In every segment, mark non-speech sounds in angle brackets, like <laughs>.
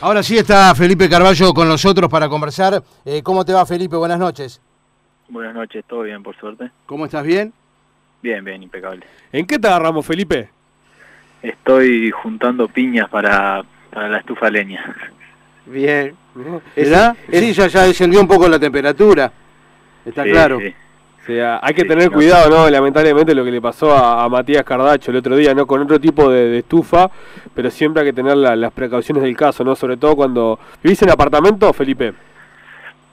Ahora sí está Felipe Carballo con nosotros para conversar. Eh, ¿Cómo te va, Felipe? Buenas noches. Buenas noches, todo bien, por suerte. ¿Cómo estás? ¿Bien? Bien, bien, impecable. ¿En qué te agarramos, Felipe? Estoy juntando piñas para, para la estufa leña. Bien. ¿Verdad? Sí, ya, ya descendió un poco la temperatura. Está Sí, claro. sí. O sea, hay que Sí, tener no. cuidado, ¿no? Lamentablemente lo que le pasó a, a Matías Cardacho el otro día, ¿no? Con otro tipo de, de estufa, pero siempre hay que tener la- las precauciones del caso, ¿no? Sobre todo cuando... ¿Vivís en apartamento, Felipe?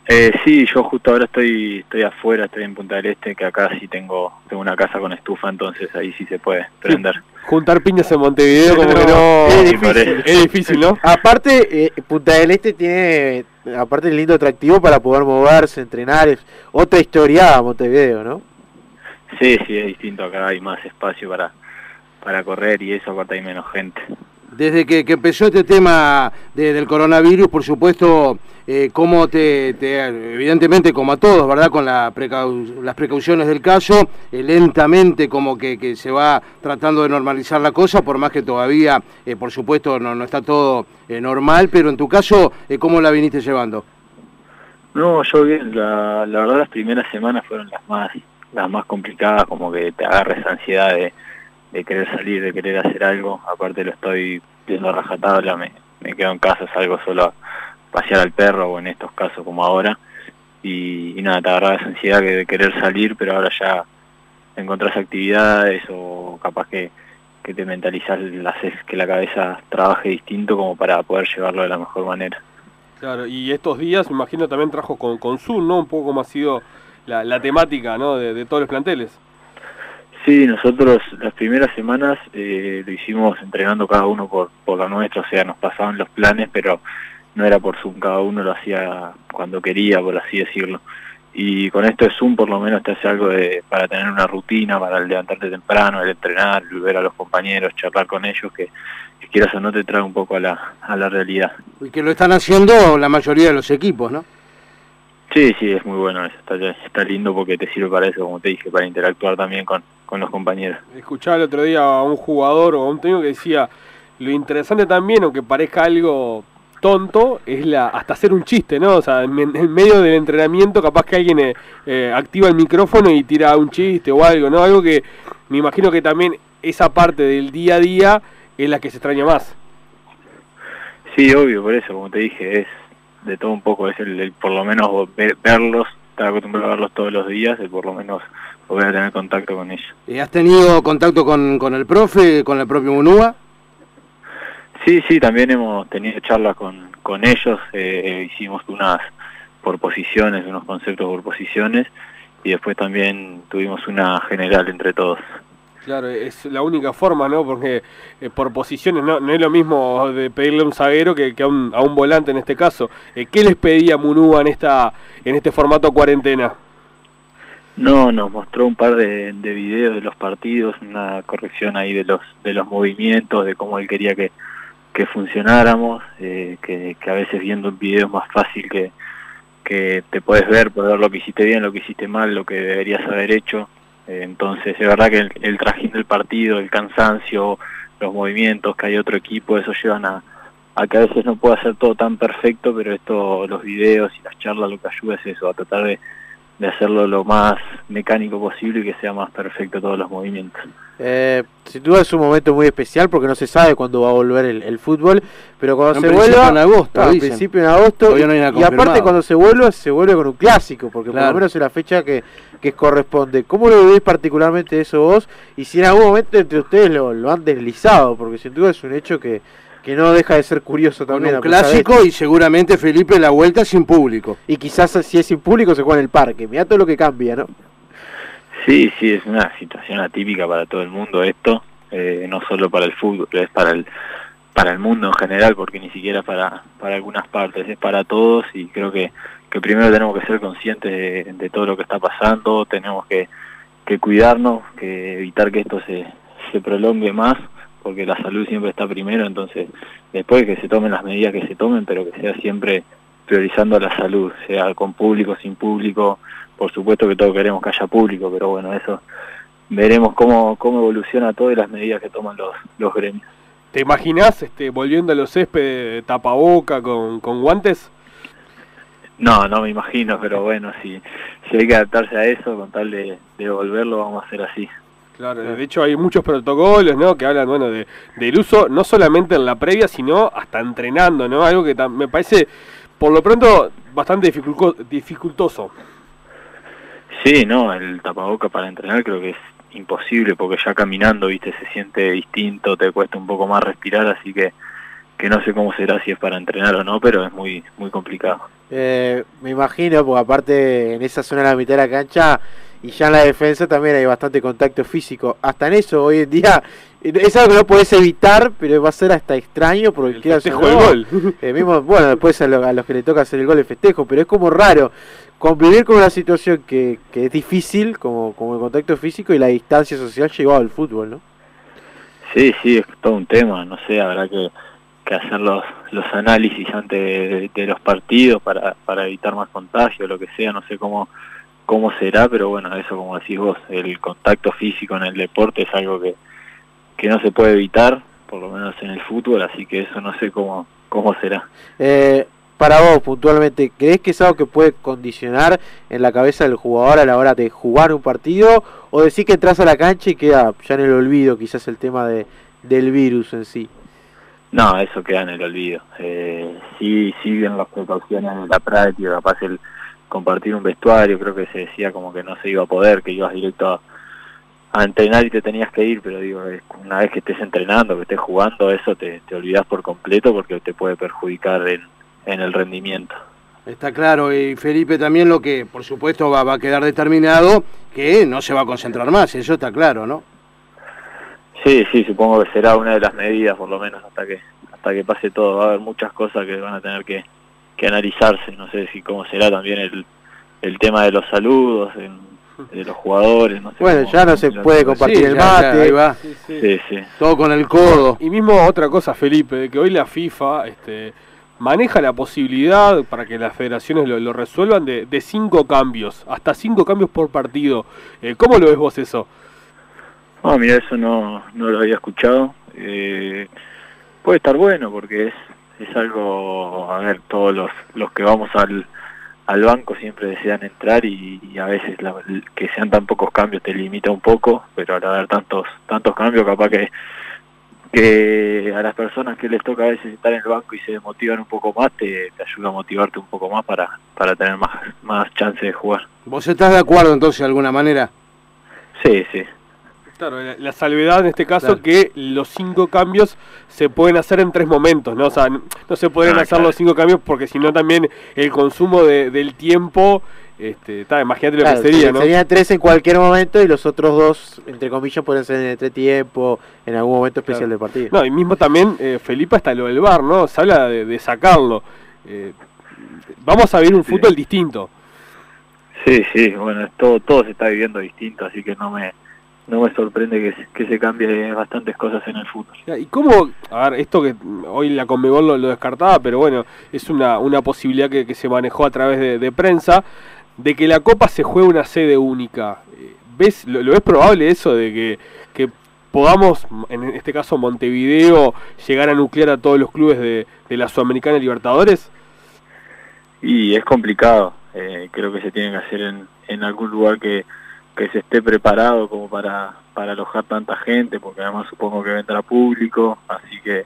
Eh, sí, yo justo ahora estoy estoy afuera, estoy en Punta del Este, que acá sí tengo tengo una casa con estufa, entonces ahí sí se puede prender. Juntar piñas en Montevideo como que No, no... es eso. Es difícil, ¿no? Aparte, eh, Punta del Este tiene, aparte el lindo atractivo para poder moverse, entrenar, es otra historia Montevideo, ¿no? Sí, sí, es distinto, acá hay más espacio para para correr y eso, aparte hay menos gente. Desde que, empezó este tema de- del coronavirus, por supuesto, eh, cómo te, te- evidentemente como a todos, ¿verdad? Con la precau- las precauciones del caso, eh, lentamente como que, que se va tratando de normalizar la cosa, por más que todavía, eh, por supuesto, no, no está todo eh, normal, pero en tu caso, ¿cómo la viniste llevando? No, yo bien, la, la verdad las primeras semanas fueron las más las más complicadas, como que te agarra esa ansiedad de, de querer salir, de querer hacer algo, aparte lo estoy viendo a rajatabla, me, me quedo en casa, salgo solo a pasear al perro o en estos casos como ahora, y, y nada, te agarra esa ansiedad que de querer salir, pero ahora ya encontrás actividades o capaz que, que te mentalizás, haces que la cabeza trabaje distinto como para poder llevarlo de la mejor manera. Claro, y estos días, me imagino, también trajo con, con Zoom, ¿no? Un poco como ha sido la, la temática, ¿no? De, de todos los planteles. Sí, nosotros las primeras semanas eh, lo hicimos entrenando cada uno por, por la nuestra, o sea, nos pasaban los planes, pero no era por Zoom, cada uno lo hacía cuando quería, por así decirlo. Y con esto de Zoom por lo menos te hace algo de, para tener una rutina, para levantarte temprano, el entrenar, ver a los compañeros, charlar con ellos, que, que quieras o no te trae un poco a la, a la realidad. Y que lo están haciendo la mayoría de los equipos, ¿no? Sí, sí, es muy bueno eso, está, está lindo porque te sirve para eso, como te dije, para interactuar también con, con los compañeros. Escuchaba el otro día a un jugador o a un técnico que decía, lo interesante también, aunque parezca algo tonto, es la hasta hacer un chiste, ¿no? O sea, en, en medio del entrenamiento capaz que alguien eh, eh, activa el micrófono y tira un chiste o algo, ¿no? Algo que me imagino que también esa parte del día a día es la que se extraña más. Sí, obvio, por eso, como te dije, es de todo un poco, es el, el por lo menos ver- verlos, estar acostumbrado a verlos todos los días, el por lo menos volver a tener contacto con ellos. Eh, ¿Has tenido contacto con, con el profe, con el propio Munúa? Sí, sí, también hemos tenido charlas con, con ellos, eh, hicimos unas por posiciones, unos conceptos por posiciones, y después también tuvimos una general entre todos. Claro, es la única forma, ¿no? Porque eh, por posiciones no, no es lo mismo de pedirle a un zaguero que, que a, un, a un volante en este caso. Eh, ¿Qué les pedía Munúa en esta en este formato cuarentena? No, nos mostró un par de, de videos de los partidos, una corrección ahí de los de los movimientos, de cómo él quería que, que funcionáramos, eh, que, que a veces viendo un video es más fácil que, que te puedes ver, poder ver lo que hiciste bien, lo que hiciste mal, lo que deberías haber hecho. Eh, entonces, es verdad que el, el trajín del partido, el cansancio, los movimientos, que hay otro equipo, eso llevan a, a que a veces no pueda ser todo tan perfecto, pero esto, los videos y las charlas lo que ayuda es eso, a tratar de, de hacerlo lo más mecánico posible y que sea más perfecto todos los movimientos. Eh, sin duda es un momento muy especial porque no se sabe cuándo va a volver el, el fútbol, pero cuando En se vuelva, en agosto, dicen. principio en agosto, no y aparte cuando se vuelva, se vuelve con un clásico, porque por lo menos es la fecha que, que corresponde. ¿Cómo lo veis particularmente eso vos? Y si en algún momento entre ustedes lo, lo han deslizado, porque sin duda es un hecho que, que no deja de ser curioso Con también. un clásico y seguramente Felipe la vuelta sin público. Y quizás si es sin público se juega en el parque. Mirá todo lo que cambia, ¿no? Sí, sí, es una situación atípica para todo el mundo esto, eh, no solo para el fútbol, es para el para el mundo en general, porque ni siquiera para, para algunas partes, es para todos y creo que, que primero tenemos que ser conscientes de, de todo lo que está pasando, tenemos que, que cuidarnos, que evitar que esto se, se prolongue más, porque la salud siempre está primero, entonces después que se tomen las medidas que se tomen, pero que sea siempre priorizando la salud, sea con público, sin público, por supuesto que todos queremos que haya público, pero bueno, eso veremos cómo, cómo evoluciona todo y las medidas que toman los, los gremios. ¿Te imaginas este, volviendo a los césped de tapaboca con, con guantes? No, no me imagino, pero bueno, si, si hay que adaptarse a eso, con tal de, de volverlo, vamos a hacer así. Claro, de hecho hay muchos protocolos, ¿no? Que hablan, bueno, de, del uso no solamente en la previa, sino hasta entrenando, ¿no? Algo que me parece, por lo pronto, bastante dificultoso. Sí, no, el tapaboca para entrenar creo que es imposible porque ya caminando, viste, se siente distinto, te cuesta un poco más respirar, así que que no sé cómo será si es para entrenar o no, pero es muy muy complicado. Eh, me imagino, porque aparte en esa zona de la mitad de la cancha y ya en la defensa también hay bastante contacto físico. Hasta en eso hoy en día es algo que no puedes evitar, pero va a ser hasta extraño porque el festejo el gol. <laughs> Eh, mismo, bueno, después a, los que le toca hacer el gol de festejo, pero es como raro convivir con una situación que, que es difícil, como, como el contacto físico y la distancia social llevado al fútbol, ¿no? Sí, sí, es todo un tema, no sé, habrá que que hacer los, los análisis antes de, los partidos para, para evitar más contagio, lo que sea, no sé cómo, cómo será, pero bueno, eso como decís vos, el contacto físico en el deporte es algo que, que no se puede evitar, por lo menos en el fútbol, así que eso no sé cómo, cómo será. Eh, para vos, puntualmente, ¿crees que es algo que puede condicionar en la cabeza del jugador a la hora de jugar un partido? ¿O decir que entras a la cancha y queda ya en el olvido quizás el tema de, del virus en sí? No, eso queda en el olvido. Eh, sí siguen las precauciones de la práctica, capaz el compartir un vestuario, creo que se decía como que no se iba a poder, que ibas directo a, entrenar y te tenías que ir, pero digo, una vez que estés entrenando, que estés jugando, eso te, te olvidas por completo porque te puede perjudicar en, en el rendimiento. Está claro, y Felipe también lo que por supuesto va, va a quedar determinado, que no se va a concentrar más, eso está claro, ¿no? Sí, sí, supongo que será una de las medidas, por lo menos, hasta que hasta que pase todo. Va a haber muchas cosas que van a tener que, que analizarse. No sé si cómo será también el, el tema de los saludos, de los jugadores. No sé bueno, ya no se puede compartir el mate. ahí va. Sí, sí. Todo con el codo. Y mismo otra cosa, Felipe, que hoy la FIFA este, maneja la posibilidad, para que las federaciones lo, resuelvan, de, de, cinco cambios, hasta cinco cambios por partido. Eh, ¿Cómo lo ves vos eso? No, mira, eso no, no lo había escuchado. Eh, puede estar bueno porque es, es algo, a ver, todos los, los que vamos al, al banco siempre desean entrar y, a veces que sean tan pocos cambios te limita un poco, pero al haber tantos tantos cambios capaz que que a las personas que les toca a veces estar en el banco y se desmotivan un poco más, te, te ayuda a motivarte un poco más para, para tener más, más chance de jugar. ¿Vos estás de acuerdo entonces de alguna manera? Sí, sí, Claro, la, salvedad en este caso que los cinco cambios se pueden hacer en tres momentos, ¿no? O sea, no se pueden ah, hacer los cinco cambios porque si no también el consumo de, del tiempo, este, está, imagínate lo que sería, ¿no? Serían tres en cualquier momento y los otros dos, entre comillas, pueden ser en el tiempo, en algún momento especial del partido. No, y mismo también, eh, Felipe, hasta lo del bar, ¿no? Se habla de, sacarlo. Eh, vamos a ver un fútbol distinto. Sí, sí, bueno, todo, todo se está viviendo distinto, así que no me no me sorprende que, que se cambie bastantes cosas en el fútbol. ¿Y cómo, a ver, esto que hoy la Conmebol lo, lo descartaba, pero bueno, es una, una posibilidad que, se manejó a través de, prensa, de que la Copa se juegue una sede única. ¿Ves, lo, ves probable eso de que, que podamos, en este caso Montevideo, llegar a nuclear a todos los clubes de, de la Sudamericana Libertadores? Y es complicado, eh, creo que se tiene que hacer en, en algún lugar que que se esté preparado como para, para alojar tanta gente, porque además supongo que vendrá público, así que,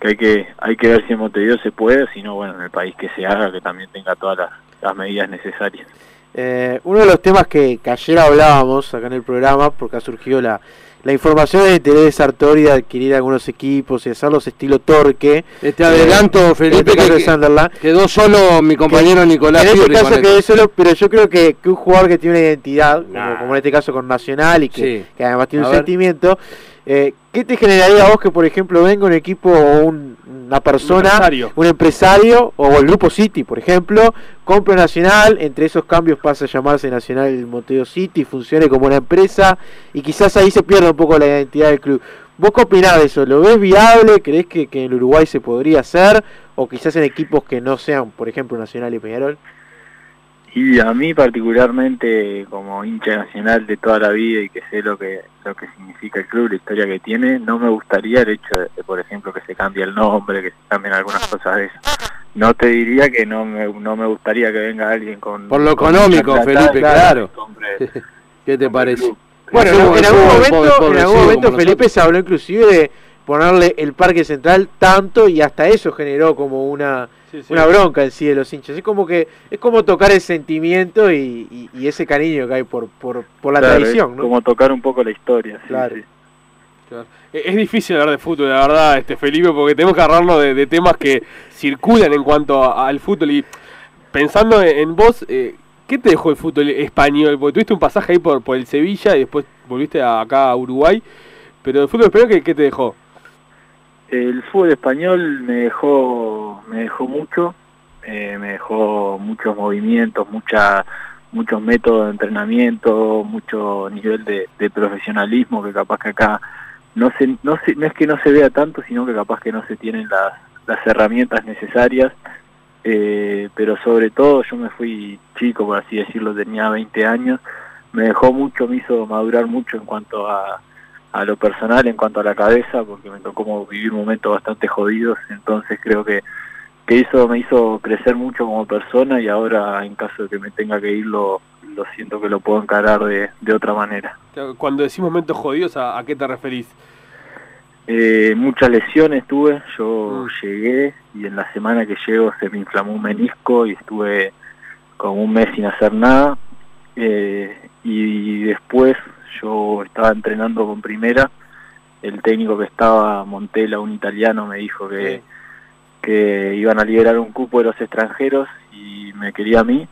que hay que hay que ver si en Montevideo se puede, si no, bueno, en el país que se haga, que también tenga todas las, medidas necesarias. Eh, uno de los temas que, que ayer hablábamos acá en el programa, porque ha surgido la, la información de de Sartori de adquirir algunos equipos y hacerlos estilo Torque. Este adelanto, Felipe, que, quedó solo mi compañero Nicolás. En este caso quedó solo, pero yo creo que, un jugador que tiene una identidad, como, en este caso con Nacional y que, además tiene un sentimiento, eh, ¿qué te generaría a vos que, por ejemplo, venga un equipo o una persona, un empresario. o el Grupo City, por ejemplo, compre Nacional, entre esos cambios pasa a llamarse Nacional Monteo City, funcione como una empresa y quizás ahí se pierda un poco la identidad del club? ¿Vos qué opinás de eso? ¿Lo ves viable? ¿Crees que, que en Uruguay se podría hacer? ¿O quizás en equipos que no sean, por ejemplo, Nacional y Peñarol? Y a mí particularmente, como hincha nacional de toda la vida y que sé lo que lo que significa el club, la historia que tiene, no me gustaría el hecho de, por ejemplo, que se cambie el nombre, que se cambien algunas cosas de eso. No te diría que no me, no me gustaría que venga alguien con... Por lo económico, Felipe, claro. <laughs> ¿Qué te parece? Bueno, en, algún momento, en algún momento Felipe se habló inclusive de ponerle el parque central tanto y hasta eso generó como una una bronca en sí de los hinchas. Es como que es como tocar el sentimiento y, ese cariño que hay por, por, por la tradición. ¿no? Como tocar un poco la historia. claro. E, es difícil hablar de fútbol, la verdad, este Felipe, porque tenemos que agarrarnos de, temas que circulan en cuanto al fútbol. Y pensando en, vos, eh, ¿qué te dejó el fútbol español? Porque tuviste un pasaje ahí por, por el Sevilla y después volviste acá a Uruguay. Pero el fútbol español, ¿qué te dejó? El fútbol español me dejó, me dejó mucho, eh, me dejó muchos movimientos, mucha, muchos métodos de entrenamiento, mucho nivel de, profesionalismo que capaz que acá no se, no no es que no se vea tanto, sino que capaz que no se tienen las, las herramientas necesarias. Eh, pero sobre todo yo me fui chico, por así decirlo, tenía 20 años, me dejó mucho, me hizo madurar mucho en cuanto a a lo personal en cuanto a la cabeza, porque me tocó vivir momentos bastante jodidos, entonces creo que, que hizo, me hizo crecer mucho como persona y ahora en caso de que me tenga que ir lo, lo siento que lo puedo encarar de, de otra manera. Cuando decís momentos jodidos, ¿a, qué te referís? Eh, muchas lesiones tuve, yo mm. llegué y en la semana que llego se me inflamó un menisco y estuve como un mes sin hacer nada eh, y después yo estaba entrenando con primera, el técnico que estaba, Montela, un italiano, me dijo que, que iban a liberar un cupo de los extranjeros y me quería a mí.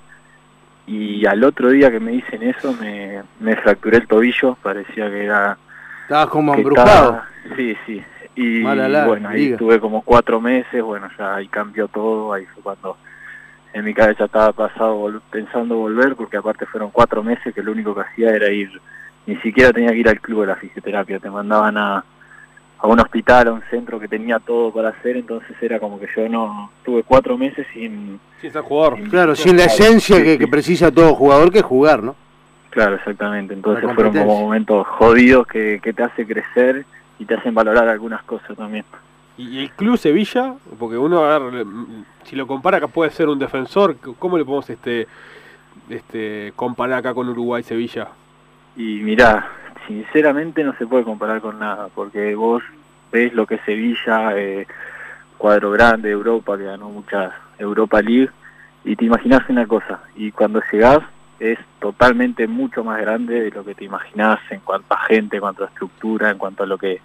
Y al otro día que me dicen eso, me, me fracturé el tobillo, parecía que era... Estabas como embrujado. sí, sí. Y bueno, ahí estuve como cuatro meses, bueno, ya ahí cambió todo, ahí fue cuando en mi cabeza estaba pasado pensando volver, porque aparte fueron cuatro meses que lo único que hacía era ir ni siquiera tenía que ir al club de la fisioterapia, te mandaban a, a un hospital, a un centro que tenía todo para hacer, entonces era como que yo no tuve cuatro meses sin... Sin ser jugador. claro, sin la esencia que, precisa todo jugador, que es jugar, ¿no? Claro, exactamente. Entonces fueron como momentos jodidos que, que te hace crecer y te hacen valorar algunas cosas también. ¿Y el Club Sevilla? Porque uno, a si lo compara acá puede ser un defensor, ¿cómo le podemos este, este, comparar acá con Uruguay-Sevilla? Y mirá, sinceramente no se puede comparar con nada, porque vos ves lo que Sevilla, eh, cuadro grande de Europa, que ganó muchas Europa League, y te imaginas una cosa, y cuando llegás es totalmente mucho más grande de lo que te imaginás en cuanto a gente, en cuanto a estructura, en cuanto a lo que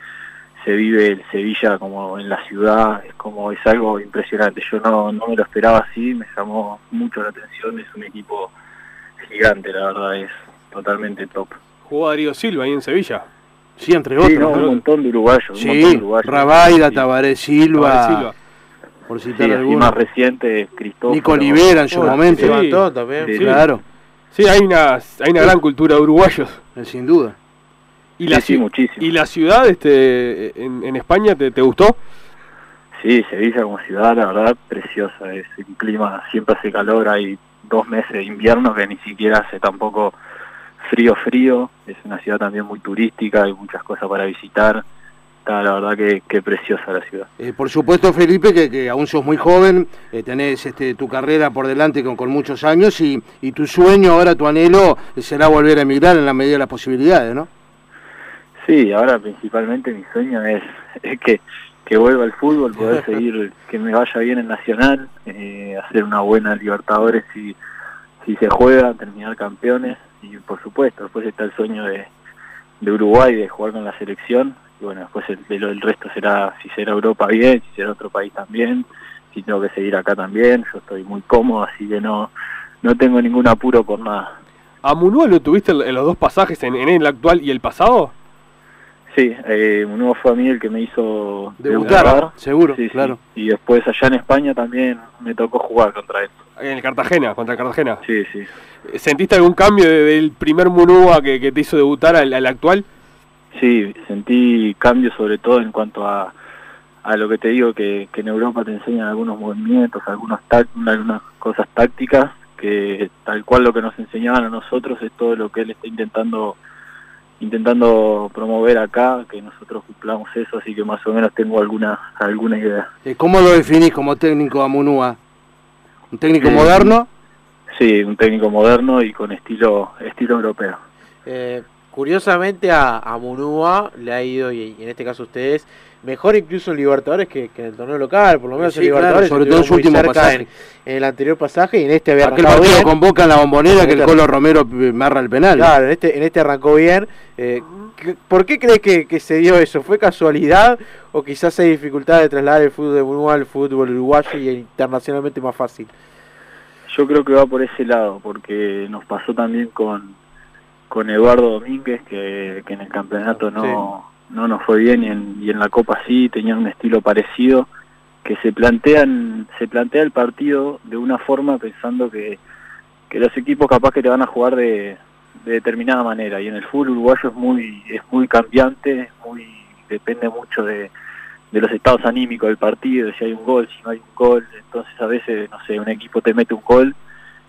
se vive en Sevilla como en la ciudad, es como es algo impresionante. Yo no, no me lo esperaba así, me llamó mucho la atención, es un equipo gigante, la verdad, es totalmente top. ¿Jugó Darío Silva ahí en Sevilla? Sí, entre otros. Sí, un montón de uruguayos. Sí, un uruguayos. Rabaida, Tabaré Silva, Silva. Por citar sí, más reciente, Cristóbal. Nico Olivera en su momento. Sí, también. Sí, claro. Sí, hay una, hay una gran cultura de uruguayos. Eh, sin duda. ¿Y la, muchísimo. ¿Y la ciudad este, en, en España te, te gustó? Sí, Sevilla como ciudad, la verdad, preciosa. Es el clima, siempre hace calor, hay dos meses de invierno que ni siquiera hace tampoco frío, frío. Es una ciudad también muy turística, hay muchas cosas para visitar. Está la verdad que, que preciosa la ciudad. Eh, por supuesto, Felipe, que, que, aún sos muy joven, eh, tenés este, tu carrera por delante con, con muchos años y, y, tu sueño, ahora tu anhelo, será volver a emigrar en la medida de las posibilidades, ¿no? Sí, ahora principalmente mi sueño es, que, que vuelva al fútbol, poder <laughs> seguir, que me vaya bien en Nacional, eh, hacer una buena Libertadores si, si se juega, terminar campeones y por supuesto, después está el sueño de, de Uruguay de jugar con la selección y bueno, después el, el resto será si será Europa bien, si será otro país también, si tengo que seguir acá también, yo estoy muy cómodo, así que no no tengo ningún apuro por nada. ¿A Munúa lo tuviste en los dos pasajes, en, en el actual y el pasado? Sí, eh, Munúa fue a mí el que me hizo debutar, seguro, claro. Y después allá en España también me tocó jugar contra él. En el Cartagena, contra el Cartagena. Sí, sí. ¿Sentiste algún cambio del primer Munúa que, te hizo debutar al, actual? Sí, sentí cambio sobre todo en cuanto a, a lo que te digo, que, en Europa te enseñan algunos movimientos, algunos algunas cosas tácticas que tal cual lo que nos enseñaban a nosotros es todo lo que él está intentando intentando promover acá, que nosotros cumplamos eso, así que más o menos tengo alguna alguna idea. Eh, ¿Cómo lo definís como técnico a Munúa? ¿Un técnico moderno? Sí, un técnico moderno y con estilo estilo europeo. Eh, curiosamente a, a Munúa le ha ido, y, en este caso ustedes, mejor incluso en Libertadores que, en el torneo local, por lo menos en Libertadores. sobre todo en su último pasaje. En, el anterior pasaje y en este había Aquel partido convoca en la bombonera que el este Colo Romero marra el penal. Claro, en este, en este arrancó bien. Eh, ¿Por qué crees que, se dio eso? ¿Fue casualidad o quizás hay dificultad de trasladar el fútbol de Munúa al fútbol uruguayo y internacionalmente más fácil? Yo creo que va por ese lado, porque nos pasó también con, con Eduardo Domínguez, que, en el campeonato no, no nos fue bien y en, y en la Copa sí, tenían un estilo parecido, que se plantean se plantea el partido de una forma pensando que, que los equipos capaz que te van a jugar de, de determinada manera. Y en el fútbol uruguayo es muy es muy cambiante, muy depende mucho de, de los estados anímicos del partido, si hay un gol, si no hay un gol, entonces a veces, no sé, un equipo te mete un gol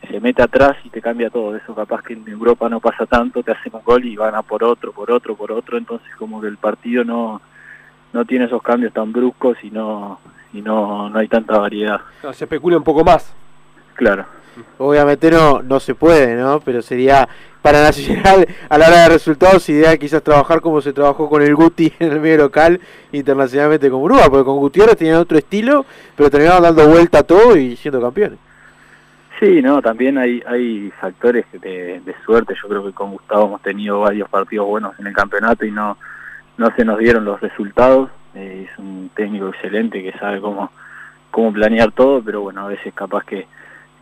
se mete atrás y te cambia todo. Eso capaz que en Europa no pasa tanto, te hacen un gol y van a por otro, por otro, por otro, entonces como que el partido no, no tiene esos cambios tan bruscos y no, y no, no hay tanta variedad. se especula un poco más. Claro. Obviamente no, no se puede, ¿no? Pero sería para Nacional a la hora de resultados ideal quizás trabajar como se trabajó con el Guti <laughs> en el medio local internacionalmente con Uruguay, porque con Gutiérrez tenían otro estilo, pero terminaban dando vuelta a todo y siendo campeones. Sí, no, también hay, hay factores de, de, suerte. Yo creo que con Gustavo hemos tenido varios partidos buenos en el campeonato y no, no se nos dieron los resultados. Eh, es un técnico excelente que sabe cómo, cómo planear todo, pero bueno, a veces capaz que,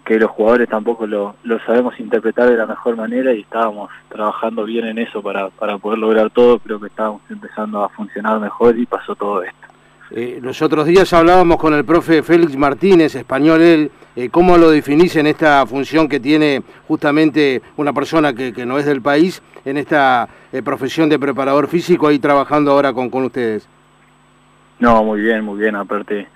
que los jugadores tampoco lo, lo sabemos interpretar de la mejor manera y estábamos trabajando bien en eso para, para poder lograr todo. Creo que estábamos empezando a funcionar mejor y pasó todo esto. Eh, los otros días hablábamos con el profe Félix Martínez, español él, eh, ¿cómo lo definís en esta función que tiene justamente una persona que, no es del país, en esta eh, profesión de preparador físico, ahí trabajando ahora con, con ustedes? No, muy bien, muy bien, aparte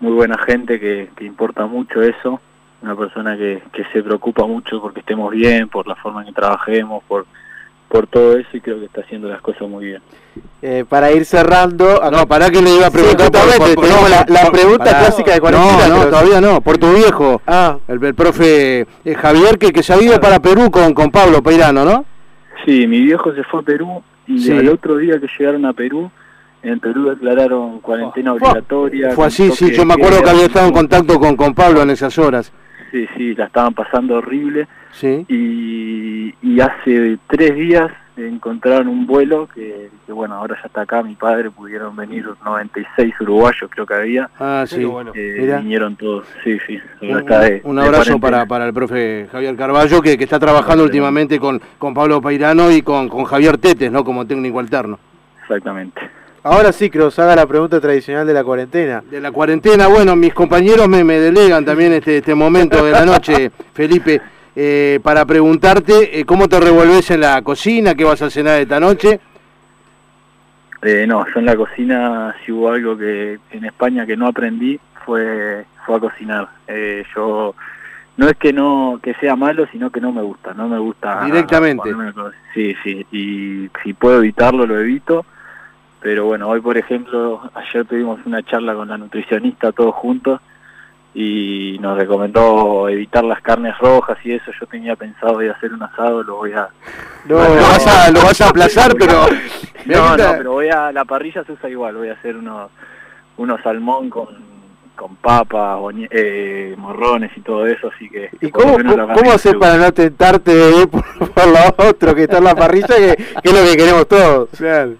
muy buena gente que, que importa mucho eso, una persona que, que se preocupa mucho porque estemos bien, por la forma en que trabajemos, por por todo eso y creo que está haciendo las cosas muy bien. Eh, para ir cerrando... No, para que le iba a preguntar... la, pregunta clásica de cuarentena. No, no, todavía no, por tu viejo, ah. el, profe eh, Javier, que, que se ha ido para Perú con, con Pablo Peirano, ¿no? Sí, mi viejo se fue a Perú y el otro día que llegaron a Perú, en Perú declararon cuarentena obligatoria. Fue así, sí, yo me acuerdo que había estado en contacto con, con Pablo en esas horas. Sí, sí, la estaban pasando horrible. Sí. Y, y hace tres días encontraron un vuelo que, bueno, ahora ya está acá, mi padre, pudieron venir 96 uruguayos, creo que había. Ah, sí, bueno. Eh, vinieron todos, sí, sí. Un, abrazo para, para el profe Javier Carballo, que, que está trabajando últimamente con, con Pablo Pairano y con, con Javier Tetes, ¿no? Como técnico alterno. Exactamente. Ahora sí, Cruz, haga la pregunta tradicional de la cuarentena. De la cuarentena, bueno, mis compañeros me, me delegan también este, este momento de la noche, <laughs> Felipe, eh, para preguntarte eh, cómo te revolves en la cocina, qué vas a cenar esta noche. Eh, no, yo en la cocina, si hubo algo que en España que no aprendí, fue, fue a cocinar. Eh, yo no es que no que sea malo, sino que no me gusta, no me gusta. Directamente. Sí, sí, y si puedo evitarlo, lo evito pero bueno, hoy por ejemplo, ayer tuvimos una charla con la nutricionista todos juntos y nos recomendó evitar las carnes rojas y eso. Yo tenía pensado de hacer un asado, lo voy a... No, lo, vas a, lo vas a aplazar, <laughs> pero... No, no, pero voy a... La parrilla se usa igual, voy a hacer unos, unos salmón con con papas, eh, morrones y todo eso, así que... ¿Y cómo, cómo hacer para no tentarte de <laughs> por, por, lo otro que está en la parrilla, que, es lo que queremos todos?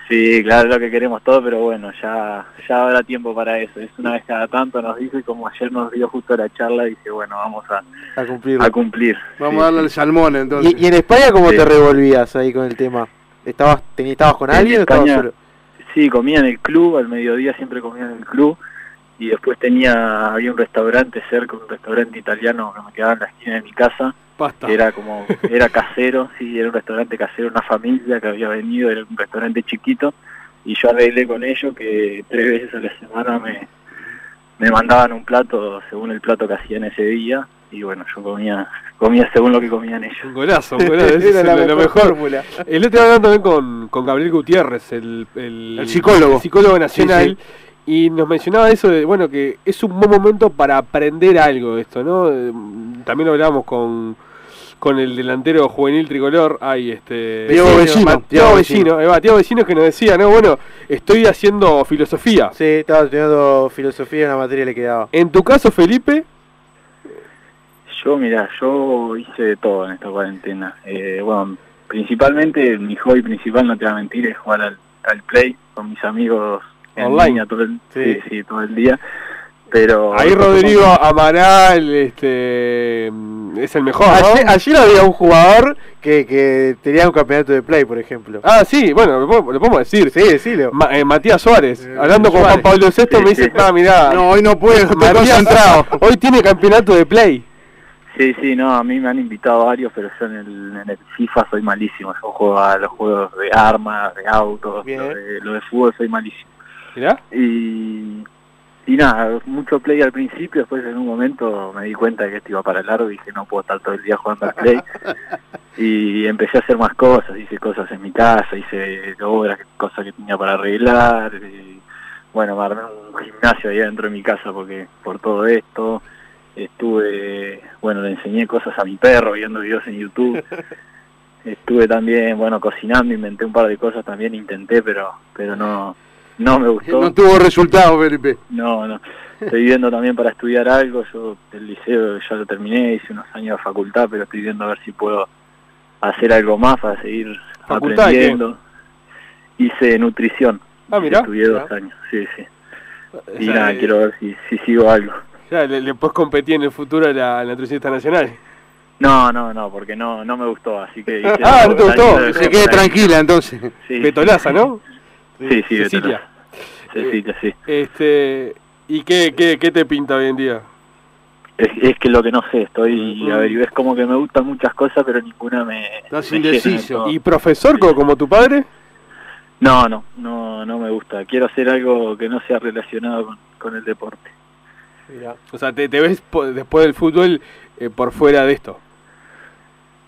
Sí, claro, es lo que queremos todos, pero bueno, ya ya habrá tiempo para eso. Es una vez cada tanto nos dice, como ayer nos dio justo la charla, dice, bueno, vamos a, a, cumplir. a cumplir. Vamos a darle el salmón entonces. ¿Y, en España cómo te revolvías ahí con el tema? ¿Estabas, estabas con alguien o estabas solo? Sí, comía en el club, al mediodía siempre comía en el club y después tenía había un restaurante cerca, un restaurante italiano que me quedaba en la esquina de mi casa, que era como era casero, <laughs> sí, era un restaurante casero, una familia que había venido, era un restaurante chiquito y yo arreglé con ellos que tres veces a la semana me me mandaban un plato según el plato que hacían ese día y bueno, yo comía comía según lo que comían ellos. Un golazo, un <laughs> golazo, era lo mejor. El otro día también con, con Gabriel Gutiérrez, el, el, psicólogo. psicólogo nacional. Y nos mencionaba eso de, bueno, que es un buen momento para aprender algo de esto, ¿no? Eh, también lo hablábamos con, con el delantero juvenil tricolor, hay este... Tiago Vecino. Tiago Vecino, Tiago Vecino que nos decía, no, bueno, estoy haciendo filosofía. Sí, estaba estudiando filosofía en la materia le quedaba. En tu caso, Felipe... Yo, mira, yo hice de todo en esta cuarentena. Eh, bueno, principalmente, mi hobby principal, no te voy a mentir, es jugar al, al Play con mis amigos online todo el, sí. Sí, todo el día. Pero ahí Rodrigo Amaral este es el mejor ¿no? ayer, había un jugador que, que, tenía un campeonato de play por ejemplo ah sí bueno lo, podemos decir sí sí eh, Matías Suárez eh, hablando con Juan Pablo VI me dice ah mirá no hoy no puedo <laughs> estoy concentrado hoy tiene campeonato de play Sí, sí, no, a mí me han invitado varios, pero yo en el, en el FIFA soy malísimo. Yo juego a los juegos de armas, de autos, lo de, lo de fútbol soy malísimo. Y, y nada, mucho play al principio, después en un momento me di cuenta de que esto iba para largo y dije no puedo estar todo el día jugando al play. <laughs> y empecé a hacer más cosas, hice cosas en mi casa, hice obras, cosas que tenía para arreglar. Y, bueno, me armé un gimnasio ahí dentro de mi casa porque por todo esto. Estuve, bueno, le enseñé cosas a mi perro viendo videos en YouTube. <laughs> Estuve también, bueno, cocinando, inventé un par de cosas también, intenté, pero pero no no me gustó. No tuvo resultado, Felipe. No, no. Estoy viendo también para estudiar algo. Yo el liceo ya lo terminé, hice unos años de facultad, pero estoy viendo a ver si puedo hacer algo más para seguir aprendiendo. Hice nutrición. Ah, mira. Estudié dos años, sí, sí. Y nada, quiero ver si, si sigo algo. Ya, ¿le, puedes competir en el futuro a la, nutricionista nacional? No, no, no, porque no no me gustó, así que... <laughs> ah, no te gustó. Se quede tranquila entonces. Sí. Betolaza, ¿no? Sí, sí, Cecilia. Cecilia, sí. Este, ¿Y qué, qué, qué te pinta hoy en día? Es, es, que lo que no sé, estoy, a ver, y ves como que me gustan muchas cosas, pero ninguna me... Estás indeciso. ¿Y profesor como tu padre? No, no, no, no me gusta. Quiero hacer algo que no sea relacionado con, con el deporte. O sea, ¿te, te ves después del fútbol eh, por fuera de esto?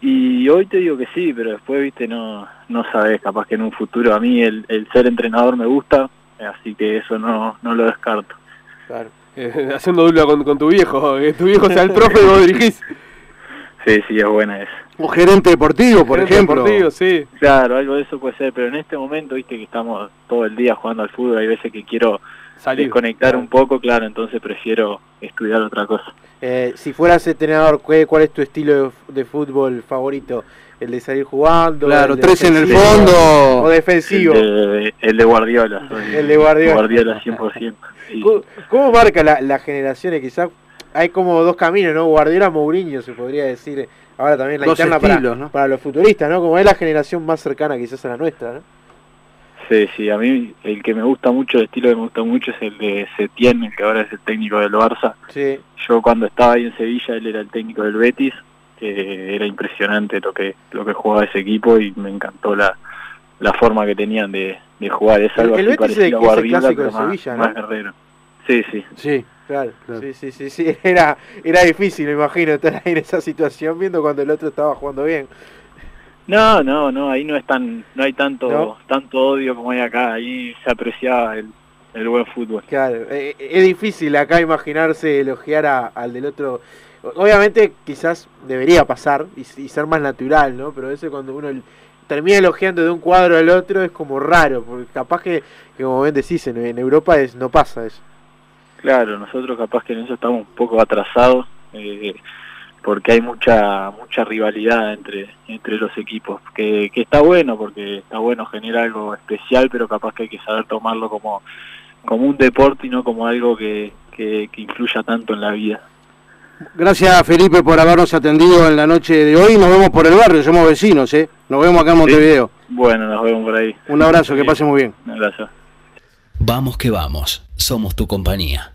Y hoy te digo que sí, pero después, viste, no, no sabes, capaz que en un futuro a mí el, el ser entrenador me gusta, así que eso no, no lo descarto. Claro. Eh, <laughs> haciendo dupla con, con, tu viejo, que tu viejo sea el <laughs> profe y vos dirigís. Sí, sí, es buena eso. O gerente deportivo, por ejemplo. Deportivo, sí. Claro, algo de eso puede ser, pero en este momento, viste que estamos todo el día jugando al fútbol, hay veces que quiero Salir. desconectar un poco, claro, entonces prefiero estudiar otra cosa. Eh, si fueras entrenador, ¿cuál es tu estilo de, fútbol favorito? ¿El de salir jugando? Claro, tres en el fondo. ¿O defensivo? El de, Guardiola. <laughs> el de Guardiola. Guardiola 100%. ¿Cómo, marca la, las generaciones? Quizás hay como dos caminos, ¿no? Guardiola, Mourinho, se podría decir. Ahora también la interna para, para los futuristas, ¿no? Como es la generación más cercana quizás a la nuestra, ¿no? Sí, sí, a mí el que me gusta mucho, el estilo que me gusta mucho es el de Setién, el que ahora es el técnico del Barça. Sí. Yo cuando estaba ahí en Sevilla, él era el técnico del Betis, que era impresionante lo que lo que jugaba ese equipo y me encantó la, la forma que tenían de, de jugar. Es algo el, parecido a Guardiola, pero más, Sevilla, más guerrero. Sí, sí. Sí, claro, Sí, sí, sí, sí. <laughs> Era, era difícil, me imagino, estar ahí en esa situación viendo cuando el otro estaba jugando bien. No, no, no, ahí no es tan, no hay tanto, tanto odio como hay acá, ahí se apreciaba el, el buen fútbol. Claro, eh, eh, es difícil acá imaginarse elogiar al del otro. Obviamente quizás debería pasar y, ser más natural, ¿no? Pero eso cuando uno termina elogiando de un cuadro al otro es como raro, porque capaz que, como bien decís, en, en, Europa es, no pasa eso. Claro, nosotros capaz que en eso estamos un poco atrasados. Eh, porque hay mucha mucha rivalidad entre entre los equipos que, que está bueno porque está bueno genera algo especial pero capaz que hay que saber tomarlo como como un deporte y no como algo que, que, influya tanto en la vida Gracias Felipe por habernos atendido en la noche de hoy. Nos vemos por el barrio, somos vecinos, ¿eh? Nos vemos acá en Montevideo. Bueno, nos vemos por ahí. Un abrazo, que pase muy bien. Un abrazo. Vamos que vamos, somos tu compañía.